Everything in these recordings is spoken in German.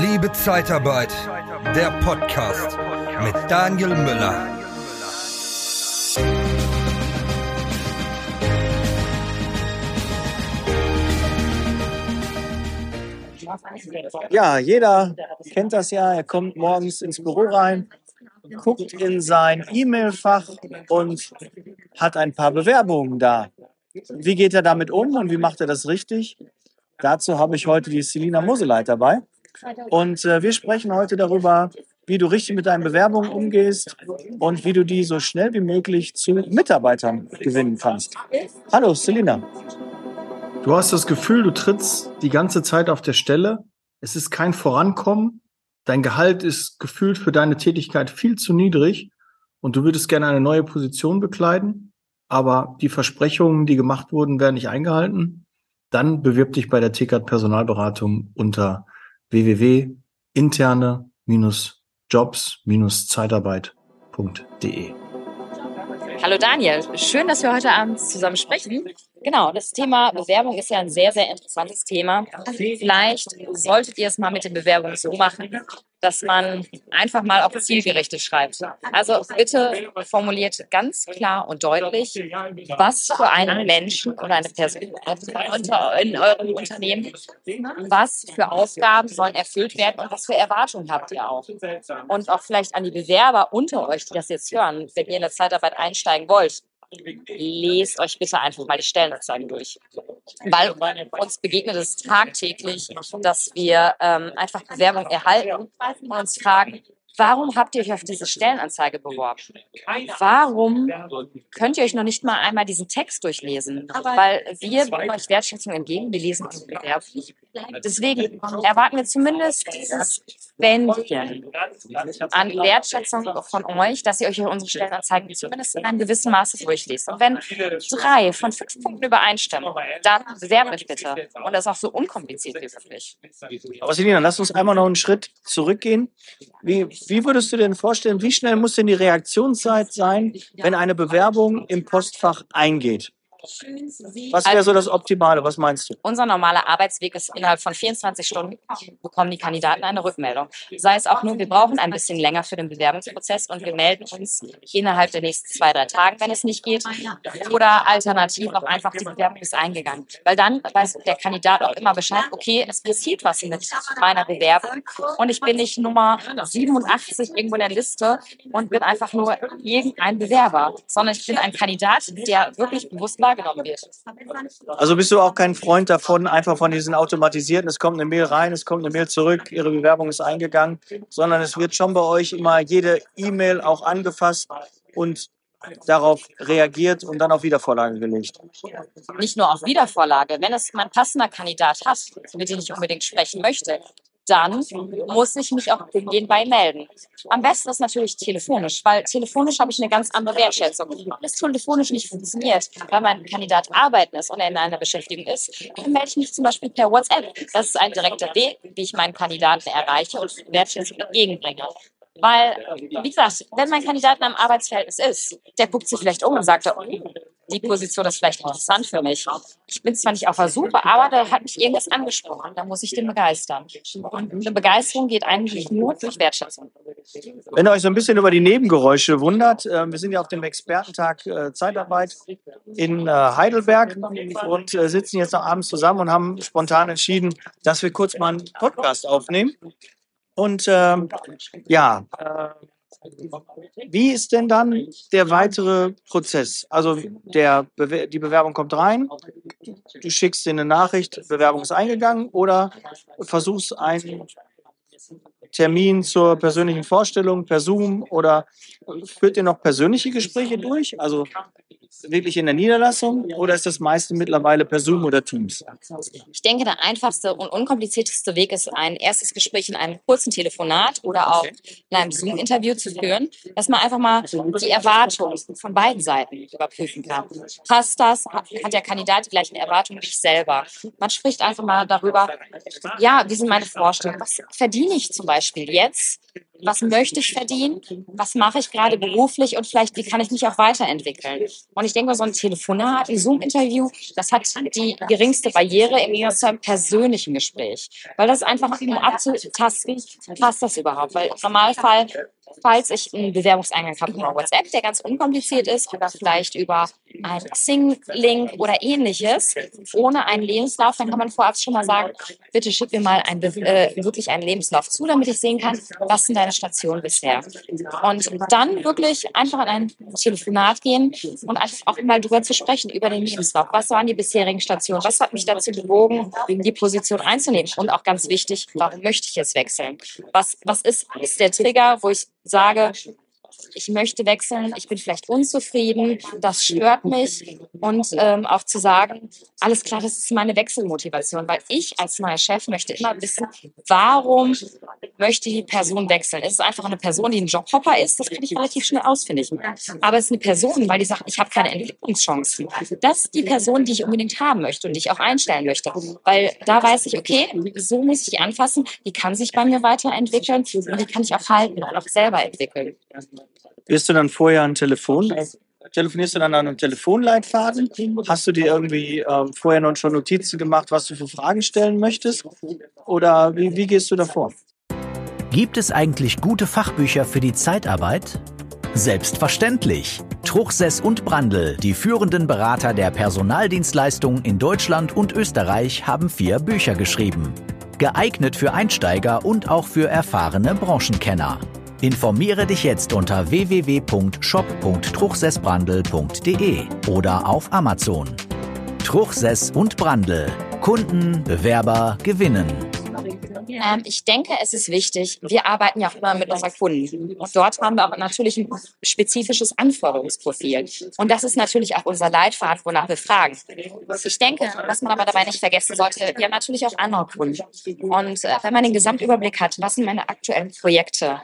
Liebe Zeitarbeit, der Podcast mit Daniel Müller. Ja, jeder kennt das ja. Er kommt morgens ins Büro rein, guckt in sein E-Mail-Fach und hat ein paar Bewerbungen da. Wie geht er damit um und wie macht er das richtig? Dazu habe ich heute die Selina Moseleit dabei. Und äh, wir sprechen heute darüber, wie du richtig mit deinen Bewerbungen umgehst und wie du die so schnell wie möglich zu Mitarbeitern gewinnen kannst. Hallo, Selina. Du hast das Gefühl, du trittst die ganze Zeit auf der Stelle. Es ist kein Vorankommen. Dein Gehalt ist gefühlt für deine Tätigkeit viel zu niedrig und du würdest gerne eine neue Position bekleiden, aber die Versprechungen, die gemacht wurden, werden nicht eingehalten. Dann bewirb dich bei der TKAT Personalberatung unter www.interne-jobs-zeitarbeit.de. Hallo Daniel, schön, dass wir heute Abend zusammen sprechen. Genau, das Thema Bewerbung ist ja ein sehr, sehr interessantes Thema. Vielleicht solltet ihr es mal mit den Bewerbungen so machen, dass man einfach mal auch zielgerichtet schreibt. Also bitte formuliert ganz klar und deutlich, was für einen Menschen oder eine Person in eurem Unternehmen, was für Aufgaben sollen erfüllt werden und was für Erwartungen habt ihr auch. Und auch vielleicht an die Bewerber unter euch, die das jetzt hören, wenn ihr in der Zeitarbeit einsteigen wollt lest euch bitte einfach mal die Stellenanzeigen durch. Weil uns begegnet es tagtäglich, dass wir ähm, einfach Bewerbungen erhalten und uns fragen, Warum habt ihr euch auf diese Stellenanzeige beworben? Warum könnt ihr euch noch nicht mal einmal diesen Text durchlesen? Weil wir bringen euch Wertschätzung entgegen, wir lesen eure Bewerbung. Deswegen erwarten wir zumindest dieses Bändchen an Wertschätzung von euch, dass ihr euch unsere Stellenanzeigen zumindest in einem gewissen Maße durchlest. Und wenn drei von fünf Punkten übereinstimmen, dann bewerbt euch bitte. Und das ist auch so unkompliziert wie möglich. Aber Selina, lass uns einmal noch einen Schritt zurückgehen. Wie, wie würdest du denn vorstellen, wie schnell muss denn die Reaktionszeit sein, wenn eine Bewerbung im Postfach eingeht? Was wäre so das Optimale? Was meinst du? Unser normaler Arbeitsweg ist innerhalb von 24 Stunden bekommen die Kandidaten eine Rückmeldung. Sei es auch nur, wir brauchen ein bisschen länger für den Bewerbungsprozess und wir melden uns innerhalb der nächsten zwei, drei Tage, wenn es nicht geht. Oder alternativ auch einfach, die Bewerbung ist eingegangen. Weil dann weiß der Kandidat auch immer Bescheid, okay, es passiert was mit meiner Bewerbung und ich bin nicht Nummer 87 irgendwo in der Liste und bin einfach nur irgendein Bewerber, sondern ich bin ein Kandidat, der wirklich bewusst war, wahrgenommen wird. Also bist du auch kein Freund davon, einfach von diesen automatisierten, es kommt eine Mail rein, es kommt eine Mail zurück, Ihre Bewerbung ist eingegangen, sondern es wird schon bei euch immer jede E-Mail auch angefasst und darauf reagiert und dann auf Wiedervorlage gelegt. Nicht nur auf Wiedervorlage. Wenn es mein passender Kandidat hat, mit dem ich unbedingt sprechen möchte, dann muss ich mich auch bei melden. Am besten ist natürlich telefonisch, weil telefonisch habe ich eine ganz andere Wertschätzung. Wenn es telefonisch nicht funktioniert, weil mein Kandidat arbeiten ist und er in einer Beschäftigung ist, dann melde ich mich zum Beispiel per WhatsApp. Das ist ein direkter Weg, wie ich meinen Kandidaten erreiche und Wertschätzung entgegenbringe. Weil, wie gesagt, wenn mein Kandidat in einem Arbeitsverhältnis ist, der guckt sich vielleicht um und sagt, oh, die Position ist vielleicht interessant für mich. Ich bin zwar nicht auf der Suche, aber da hat mich irgendwas angesprochen. Da muss ich den begeistern. Und eine Begeisterung geht eigentlich nur durch Wertschätzung. Wenn ihr euch so ein bisschen über die Nebengeräusche wundert, äh, wir sind ja auf dem Expertentag äh, Zeitarbeit in äh, Heidelberg und sitzen jetzt noch abends zusammen und haben spontan entschieden, dass wir kurz mal einen Podcast aufnehmen. Und ähm, ja, wie ist denn dann der weitere Prozess? Also der Bewer die Bewerbung kommt rein, du schickst dir eine Nachricht, Bewerbung ist eingegangen oder versuchst einen Termin zur persönlichen Vorstellung per Zoom oder führt ihr noch persönliche Gespräche durch? Also wirklich in der Niederlassung oder ist das meiste mittlerweile per Zoom oder Teams? Ich denke, der einfachste und unkomplizierteste Weg ist, ein erstes Gespräch in einem kurzen Telefonat oder auch in einem Zoom-Interview zu führen, dass man einfach mal die Erwartungen von beiden Seiten überprüfen kann. Passt das? Hat der Kandidat die gleichen Erwartungen wie ich selber? Man spricht einfach mal darüber, ja, wie sind meine Vorstellungen? Was verdiene ich zum Beispiel jetzt? Was möchte ich verdienen, was mache ich gerade beruflich und vielleicht, wie kann ich mich auch weiterentwickeln. Und ich denke mal, so ein Telefonat, ein Zoom-Interview, das hat die geringste Barriere im Gegensatz zu einem persönlichen Gespräch. Weil das einfach, um abzutasten, passt das überhaupt. Weil im Normalfall falls ich einen Bewerbungseingang habe über WhatsApp, der ganz unkompliziert ist, oder vielleicht über einen Xing-Link oder ähnliches, ohne einen Lebenslauf, dann kann man vorab schon mal sagen, bitte schick mir mal ein, äh, wirklich einen Lebenslauf zu, damit ich sehen kann, was sind deine Stationen bisher. Und dann wirklich einfach in ein Telefonat gehen und einfach auch mal drüber zu sprechen, über den Lebenslauf. Was waren die bisherigen Stationen? Was hat mich dazu bewogen, die Position einzunehmen? Und auch ganz wichtig, warum möchte ich jetzt wechseln? Was, was ist, ist der Trigger, wo ich sage, ich möchte wechseln, ich bin vielleicht unzufrieden, das stört mich und ähm, auch zu sagen, alles klar, das ist meine Wechselmotivation, weil ich als neuer Chef möchte immer wissen, warum möchte die Person wechseln. Ist einfach eine Person, die ein Jobhopper ist? Das kann ich relativ schnell ausfindig machen. Aber es ist eine Person, weil die sagt, ich habe keine Entwicklungschancen. Das ist die Person, die ich unbedingt haben möchte und die ich auch einstellen möchte. Weil da weiß ich, okay, so muss ich anfassen, die kann sich bei mir weiterentwickeln und die kann ich auch halten und auch selber entwickeln. Wirst du dann vorher ein Telefon, telefonierst du dann an einem Telefonleitfaden? Hast du dir irgendwie ähm, vorher noch schon Notizen gemacht, was du für Fragen stellen möchtest? Oder wie, wie gehst du davor? Gibt es eigentlich gute Fachbücher für die Zeitarbeit? Selbstverständlich. Truchsess und Brandl, die führenden Berater der Personaldienstleistungen in Deutschland und Österreich, haben vier Bücher geschrieben. Geeignet für Einsteiger und auch für erfahrene Branchenkenner. Informiere dich jetzt unter www.shop.truchsessbrandl.de oder auf Amazon. Truchsess und Brandl. Kunden, Bewerber gewinnen. Ähm, ich denke, es ist wichtig, wir arbeiten ja auch immer mit unseren Kunden. Und dort haben wir auch natürlich ein spezifisches Anforderungsprofil. Und das ist natürlich auch unser Leitfaden, wonach wir fragen. Ich denke, was man aber dabei nicht vergessen sollte, wir haben natürlich auch andere Kunden. Und äh, wenn man den Gesamtüberblick hat, was sind meine aktuellen Projekte,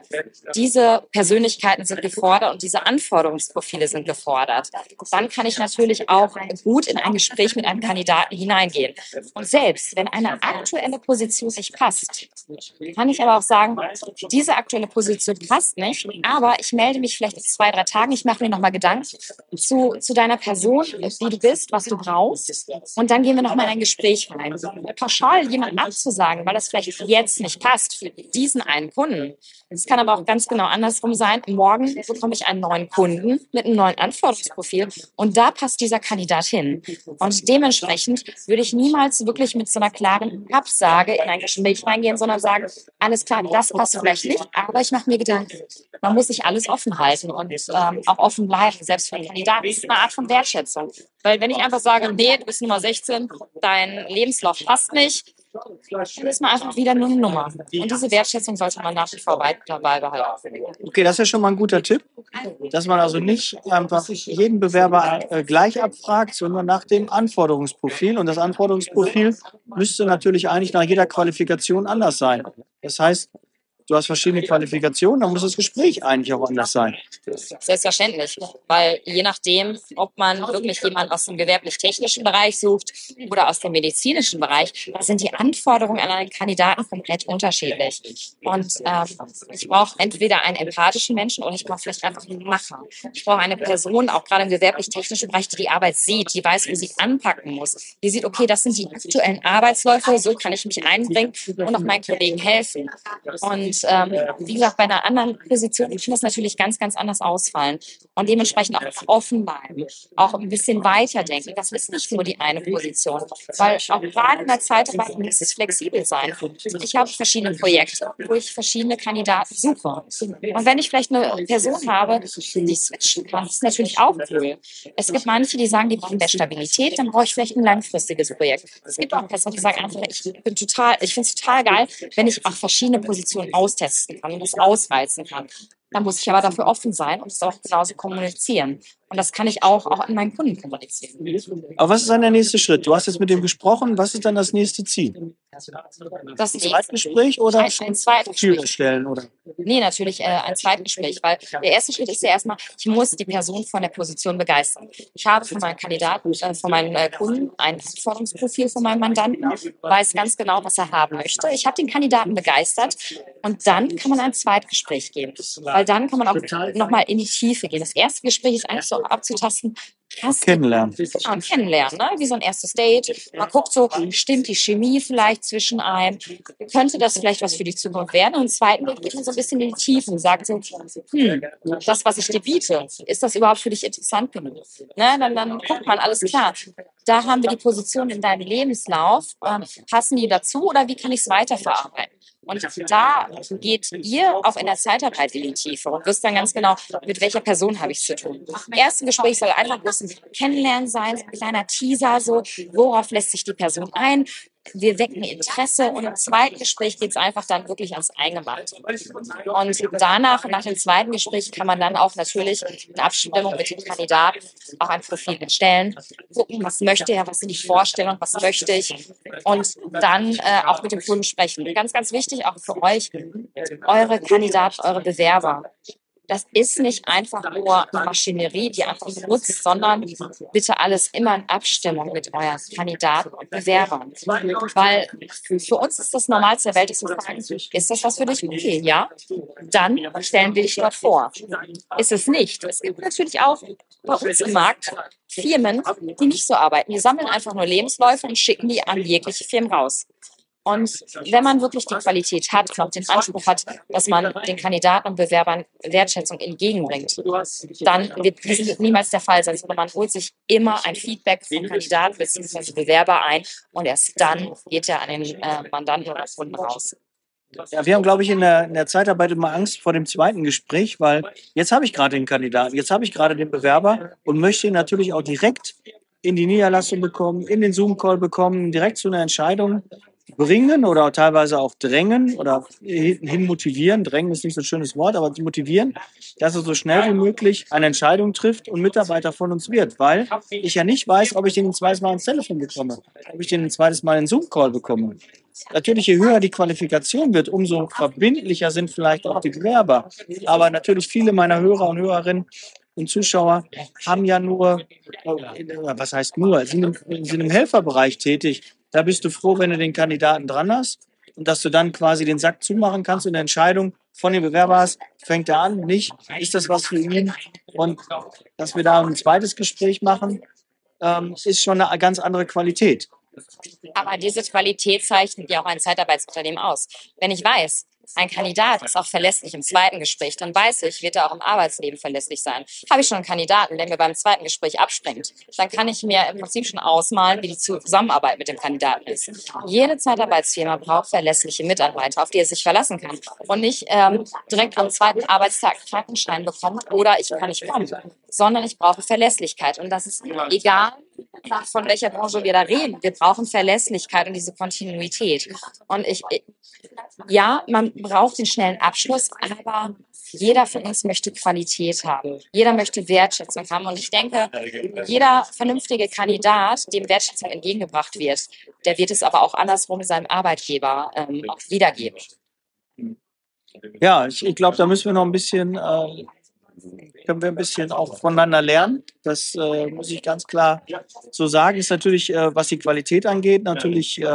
diese Persönlichkeiten sind gefordert und diese Anforderungsprofile sind gefordert, dann kann ich natürlich auch gut in ein Gespräch mit einem Kandidaten hineingehen. Und selbst wenn eine aktuelle Position nicht passt, kann ich aber auch sagen, diese aktuelle Position passt nicht, aber ich melde mich vielleicht in zwei, drei Tagen, ich mache mir nochmal Gedanken zu, zu deiner Person, wie du bist, was du brauchst und dann gehen wir nochmal in ein Gespräch rein. Pauschal jemanden abzusagen, weil das vielleicht jetzt nicht passt für diesen einen Kunden. Es kann aber auch ganz genau andersrum sein. Morgen bekomme ich einen neuen Kunden mit einem neuen Anforderungsprofil und da passt dieser Kandidat hin. Und dementsprechend würde ich niemals wirklich mit so einer klaren Absage in ein Gespräch reingehen, sondern sagen, alles klar, das passt vielleicht nicht, aber ich mache mir Gedanken. Man muss sich alles offen halten und ähm, auch offen bleiben, selbst für Kandidaten. Das ist eine Art von Wertschätzung. Weil wenn ich einfach sage, nee, du bist Nummer 16, dein Lebenslauf passt nicht, dann ist man einfach wieder nur eine Nummer. Und diese Wertschätzung sollte man nach wie vor dabei behalten. Okay, das ist ja schon mal ein guter Tipp, dass man also nicht einfach jeden Bewerber äh, gleich abfragt, sondern nach dem Anforderungsprofil. Und das Anforderungsprofil müsste natürlich eigentlich nach jeder Qualifikation anders sein. Das heißt, du hast verschiedene Qualifikationen, dann muss das Gespräch eigentlich auch anders sein. Selbstverständlich, weil je nachdem, ob man wirklich jemanden aus dem gewerblich-technischen Bereich sucht oder aus dem medizinischen Bereich, da sind die Anforderungen an einen Kandidaten komplett unterschiedlich. Und ähm, ich brauche entweder einen empathischen Menschen oder ich brauche vielleicht einfach einen Macher. Ich brauche eine Person, auch gerade im gewerblich-technischen Bereich, die die Arbeit sieht, die weiß, wo sie anpacken muss. Die sieht, okay, das sind die aktuellen Arbeitsläufe, so kann ich mich einbringen und auch meinen Kollegen helfen. Und ähm, wie gesagt, bei einer anderen Position kann das natürlich ganz, ganz anders ausfallen. Und dementsprechend auch offen bleiben, auch ein bisschen weiterdenken. Das ist nicht nur die eine Position, weil auch gerade in der Zeitarbeit muss es flexibel sein. Ich habe verschiedene Projekte, wo ich verschiedene Kandidaten suche. Und wenn ich vielleicht eine Person habe, die switchen kann, ist natürlich auch cool. Es gibt manche, die sagen, die brauchen mehr Stabilität, dann brauche ich vielleicht ein langfristiges Projekt. Es gibt auch Personen, die sagen einfach, ich bin total, ich finde es total geil, wenn ich auch verschiedene Positionen austesten kann und das ausreizen kann. Da muss ich aber dafür offen sein und es auch genauso kommunizieren. Und das kann ich auch, auch an meinen Kunden kommunizieren. Aber was ist dann der nächste Schritt? Du hast jetzt mit dem gesprochen. Was ist dann das nächste Ziel? Das Ein Zweitgespräch oder ein, ein zweites Profil Gespräch. erstellen? Oder? Nee, natürlich äh, ein Zweitgespräch, weil der erste Schritt ist ja erstmal, ich muss die Person von der Position begeistern. Ich habe von meinen Kandidaten, äh, von meinen äh, Kunden ein Anforderungsprofil von meinem Mandanten, weiß ganz genau, was er haben möchte. Ich habe den Kandidaten begeistert und dann kann man ein Zweitgespräch gehen, weil dann kann man auch nochmal in die Tiefe gehen. Das erste Gespräch ist eigentlich so abzutasten, hast Kennenlernen. und kennenlernen, ne? wie so ein erstes Date. Man guckt so, stimmt die Chemie vielleicht zwischen einem? Könnte das vielleicht was für die Zukunft werden? Und im zweiten Date geht man so ein bisschen in die Tiefe und sagt so, hm, das, was ich dir biete, ist das überhaupt für dich interessant genug? Ne? Dann, dann guckt man, alles klar. Da haben wir die Position in deinem Lebenslauf. Ähm, passen die dazu oder wie kann ich es weiterverarbeiten? Und da geht ihr auch in der Zeitarbeit in die Tiefe und wisst dann ganz genau, mit welcher Person habe ich zu tun. Im ersten Gespräch soll einfach bloß ein Kennenlernen sein, ein kleiner Teaser, so worauf lässt sich die Person ein. Wir wecken Interesse und im zweiten Gespräch geht es einfach dann wirklich ans Eingemachte. Und danach, nach dem zweiten Gespräch, kann man dann auch natürlich in Abstimmung mit dem Kandidaten auch ein Profil erstellen, gucken, was möchte er, was sind die Vorstellungen, was möchte ich und dann äh, auch mit dem Kunden sprechen. Ganz, ganz wichtig auch für euch, eure Kandidaten, eure Bewerber. Das ist nicht einfach nur Maschinerie, die einfach nutzt, sondern bitte alles immer in Abstimmung mit euren Kandidaten und Bewerbern. Weil für uns ist das Normalste der Welt, ist zu fragen, ist das was für dich? Okay, ja. Dann stellen wir dich dort vor. Ist es nicht. Es gibt natürlich auch bei uns im Markt Firmen, die nicht so arbeiten. Die sammeln einfach nur Lebensläufe und schicken die an jegliche Firmen raus. Und wenn man wirklich die Qualität hat und auch den Anspruch hat, dass man den Kandidaten und Bewerbern Wertschätzung entgegenbringt, dann wird dies niemals der Fall sein, sondern man holt sich immer ein Feedback vom Kandidaten bzw. Bewerber ein und erst dann geht er an den äh, Mandanten oder Kunden raus. Ja, wir haben, glaube ich, in der, in der Zeitarbeit immer Angst vor dem zweiten Gespräch, weil jetzt habe ich gerade den Kandidaten, jetzt habe ich gerade den Bewerber und möchte ihn natürlich auch direkt in die Niederlassung bekommen, in den Zoom-Call bekommen, direkt zu einer Entscheidung bringen oder teilweise auch drängen oder hin hin motivieren. Drängen ist nicht so ein schönes Wort, aber motivieren, dass er so schnell wie möglich eine Entscheidung trifft und Mitarbeiter von uns wird, weil ich ja nicht weiß, ob ich den ein zweites Mal ins Telefon bekomme, ob ich den ein zweites Mal in Zoom-Call bekomme. Natürlich, je höher die Qualifikation wird, umso verbindlicher sind vielleicht auch die Bewerber. Aber natürlich viele meiner Hörer und Hörerinnen und Zuschauer haben ja nur, äh, was heißt nur, sind im, sind im Helferbereich tätig. Da bist du froh, wenn du den Kandidaten dran hast und dass du dann quasi den Sack zumachen kannst und eine Entscheidung von dem Bewerber hast, fängt er an, nicht, ist das was für ihn? Und dass wir da ein zweites Gespräch machen, ähm, ist schon eine ganz andere Qualität. Aber diese Qualität zeichnet ja auch ein Zeitarbeitsunternehmen aus. Wenn ich weiß, ein Kandidat ist auch verlässlich im zweiten Gespräch, dann weiß ich, wird er auch im Arbeitsleben verlässlich sein. Habe ich schon einen Kandidaten, der mir beim zweiten Gespräch abspringt, dann kann ich mir im Prinzip schon ausmalen, wie die Zusammenarbeit mit dem Kandidaten ist. Jede Zeitarbeitsfirma braucht verlässliche Mitarbeiter, auf die er sich verlassen kann und nicht ähm, direkt am zweiten Arbeitstag einen Krankenschein bekommt oder ich kann nicht kommen, sondern ich brauche Verlässlichkeit. Und das ist egal, von welcher Branche wir da reden. Wir brauchen Verlässlichkeit und diese Kontinuität. Und ich, ja, man braucht den schnellen Abschluss, aber jeder von uns möchte Qualität haben. Jeder möchte Wertschätzung haben. Und ich denke, jeder vernünftige Kandidat, dem Wertschätzung entgegengebracht wird, der wird es aber auch andersrum seinem Arbeitgeber ähm, auch wiedergeben. Ja, ich, ich glaube, da müssen wir noch ein bisschen, äh, können wir ein bisschen auch voneinander lernen. Das äh, muss ich ganz klar so sagen. Ist natürlich, äh, was die Qualität angeht, natürlich äh,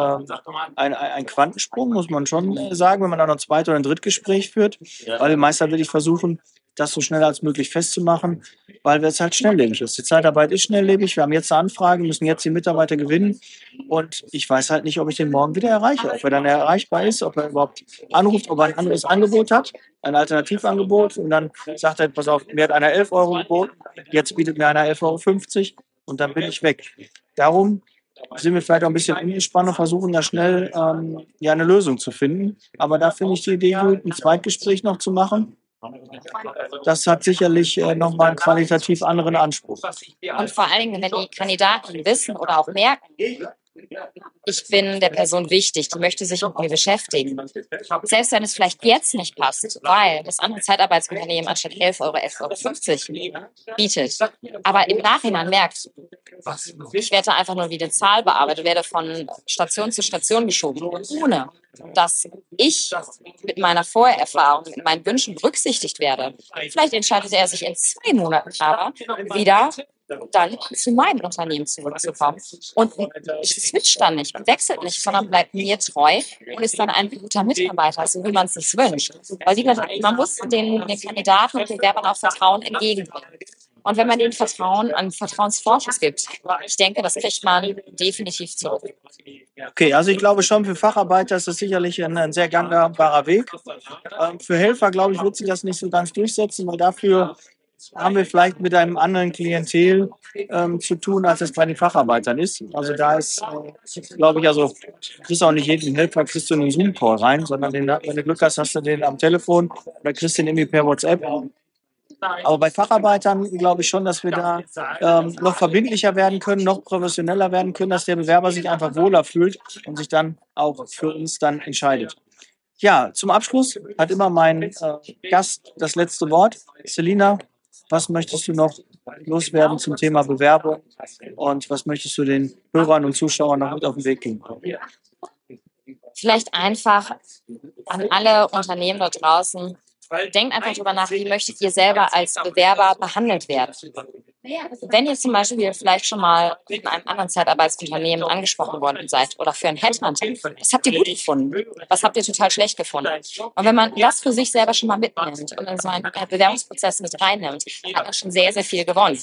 ein, ein Quantensprung, muss man schon äh, sagen, wenn man dann noch ein zweites oder ein Drittgespräch führt. Weil meistens will ich versuchen, das so schnell als möglich festzumachen, weil es halt schnelllebig ist. Die Zeitarbeit ist schnelllebig. Wir haben jetzt eine Anfrage, müssen jetzt die Mitarbeiter gewinnen. Und ich weiß halt nicht, ob ich den morgen wieder erreiche, ob er dann erreichbar ist, ob er überhaupt anruft, ob er ein anderes Angebot hat, ein Alternativangebot. Und dann sagt er, pass auf, mir hat einer 11 Euro geboten, jetzt bietet mir einer 11,50 Euro und dann bin ich weg. Darum sind wir vielleicht auch ein bisschen angespannt und versuchen da schnell ähm, ja, eine Lösung zu finden. Aber da finde ich die Idee gut, ein Zweitgespräch noch zu machen. Das hat sicherlich äh, nochmal einen qualitativ anderen Anspruch. Und vor Dingen, wenn die Kandidaten wissen oder auch merken, ich bin der Person wichtig, die möchte sich mit mir beschäftigen. Selbst wenn es vielleicht jetzt nicht passt, weil das andere Zeitarbeitsunternehmen anstatt 11 Euro 11,50 Euro bietet, aber im Nachhinein merkt, ich werde einfach nur wie eine Zahl bearbeitet, werde von Station zu Station geschoben, ohne dass ich mit meiner Vorerfahrung, mit meinen Wünschen berücksichtigt werde. Vielleicht entscheidet er sich in zwei Monaten aber wieder dann zu meinem Unternehmen zurückzukommen. Und ich switch dann nicht, wechselt nicht, sondern bleibt mir treu und ist dann ein guter Mitarbeiter, so wie man es sich wünscht. Weil wie man muss den, den Kandidaten und Bewerbern auch Vertrauen entgegenbringen. Und wenn man ihnen Vertrauen an Vertrauensvorschuss gibt, ich denke, das kriegt man definitiv zurück. Okay, also ich glaube schon, für Facharbeiter ist das sicherlich ein, ein sehr gangbarer Weg. Ähm, für Helfer, glaube ich, wird sich das nicht so ganz durchsetzen, weil dafür haben wir vielleicht mit einem anderen Klientel ähm, zu tun, als es bei den Facharbeitern ist. Also da ist, äh, glaube ich, also kriegst auch nicht jeden Helfer, kriegst du in einen Zoom-Call rein, sondern den, wenn du Glück hast, hast du den am Telefon oder kriegst den irgendwie per WhatsApp. Aber bei Facharbeitern glaube ich schon, dass wir da ähm, noch verbindlicher werden können, noch professioneller werden können, dass der Bewerber sich einfach wohler fühlt und sich dann auch für uns dann entscheidet. Ja, zum Abschluss hat immer mein äh, Gast das letzte Wort. Selina, was möchtest du noch loswerden zum Thema Bewerbung und was möchtest du den Hörern und Zuschauern noch mit auf den Weg geben? Vielleicht einfach an alle Unternehmen da draußen, denkt einfach darüber nach, wie möchtet ihr selber als Bewerber behandelt werden. Wenn ihr zum Beispiel vielleicht schon mal in einem anderen Zeitarbeitsunternehmen angesprochen worden seid oder für ein Headhunter, was habt ihr gut gefunden? Was habt ihr total schlecht gefunden? Und wenn man das für sich selber schon mal mitnimmt und in so einen Bewerbungsprozess mit reinnimmt, hat man schon sehr, sehr viel gewonnen.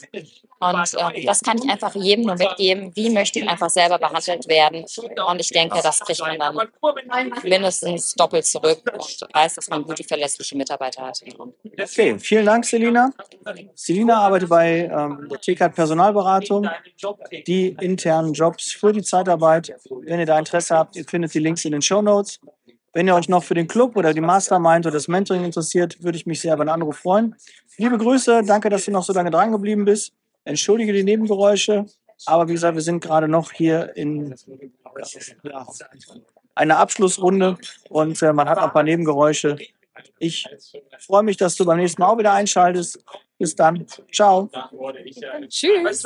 Und äh, das kann ich einfach jedem nur mitgeben. Wie möchte ich einfach selber behandelt werden? Und ich denke, das kriegt man dann mindestens doppelt zurück und weiß, dass man gute, verlässliche Mitarbeiter hat. Okay, vielen Dank, Selina. Selina arbeitet bei ähm, der TK Personalberatung, die internen Jobs für die Zeitarbeit. Wenn ihr da Interesse habt, ihr findet die Links in den Show Notes. Wenn ihr euch noch für den Club oder die Mastermind oder das Mentoring interessiert, würde ich mich sehr über einen Anruf freuen. Liebe Grüße, danke, dass du noch so lange dran geblieben bist. Entschuldige die Nebengeräusche, aber wie gesagt, wir sind gerade noch hier in einer Abschlussrunde und äh, man hat ein paar Nebengeräusche. Ich freue mich, dass du beim nächsten Mal auch wieder einschaltest. Bis dann. Ciao. Tschüss.